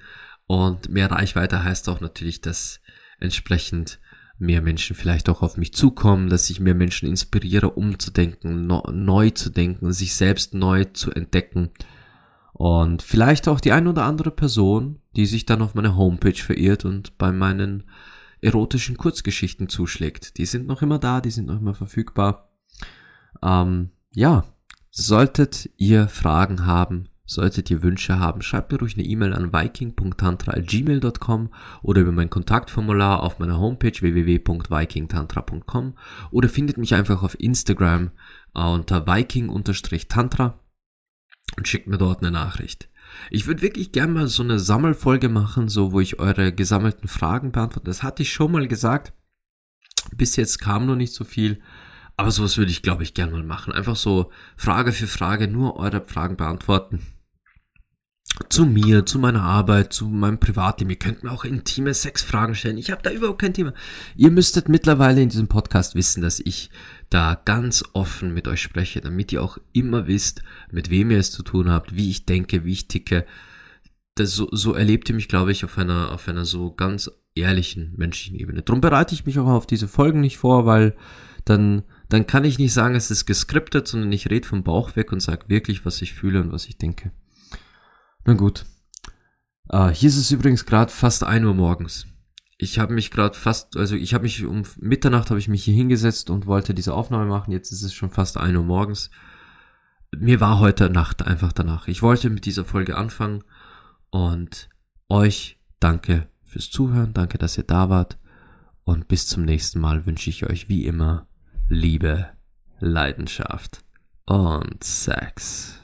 Und mehr Reichweite heißt auch natürlich, dass entsprechend mehr Menschen vielleicht auch auf mich zukommen, dass ich mehr Menschen inspiriere, umzudenken, neu zu denken, sich selbst neu zu entdecken und vielleicht auch die ein oder andere Person, die sich dann auf meine Homepage verirrt und bei meinen erotischen Kurzgeschichten zuschlägt. Die sind noch immer da, die sind noch immer verfügbar. Ähm, ja, solltet ihr Fragen haben, solltet ihr Wünsche haben, schreibt mir ruhig eine E-Mail an viking.tantra.gmail.com oder über mein Kontaktformular auf meiner Homepage www.vikingtantra.com oder findet mich einfach auf Instagram unter viking-tantra und schickt mir dort eine Nachricht. Ich würde wirklich gerne mal so eine Sammelfolge machen, so wo ich eure gesammelten Fragen beantworte. Das hatte ich schon mal gesagt. Bis jetzt kam noch nicht so viel. Aber sowas würde ich, glaube ich, gerne mal machen. Einfach so Frage für Frage nur eure Fragen beantworten zu mir, zu meiner Arbeit, zu meinem Privatleben. Ihr könnt mir auch intime Sexfragen stellen. Ich habe da überhaupt kein Thema. Ihr müsstet mittlerweile in diesem Podcast wissen, dass ich da ganz offen mit euch spreche, damit ihr auch immer wisst, mit wem ihr es zu tun habt, wie ich denke, wie ich ticke. Das, so, so erlebt ihr mich, glaube ich, auf einer, auf einer so ganz ehrlichen menschlichen Ebene. Darum bereite ich mich auch auf diese Folgen nicht vor, weil dann, dann kann ich nicht sagen, es ist geskriptet, sondern ich rede vom Bauch weg und sage wirklich, was ich fühle und was ich denke. Na gut. Ah, hier ist es übrigens gerade fast ein Uhr morgens. Ich habe mich gerade fast, also ich habe mich um Mitternacht habe ich mich hier hingesetzt und wollte diese Aufnahme machen. Jetzt ist es schon fast ein Uhr morgens. Mir war heute Nacht einfach danach. Ich wollte mit dieser Folge anfangen und euch danke fürs Zuhören, danke, dass ihr da wart und bis zum nächsten Mal wünsche ich euch wie immer Liebe, Leidenschaft und Sex.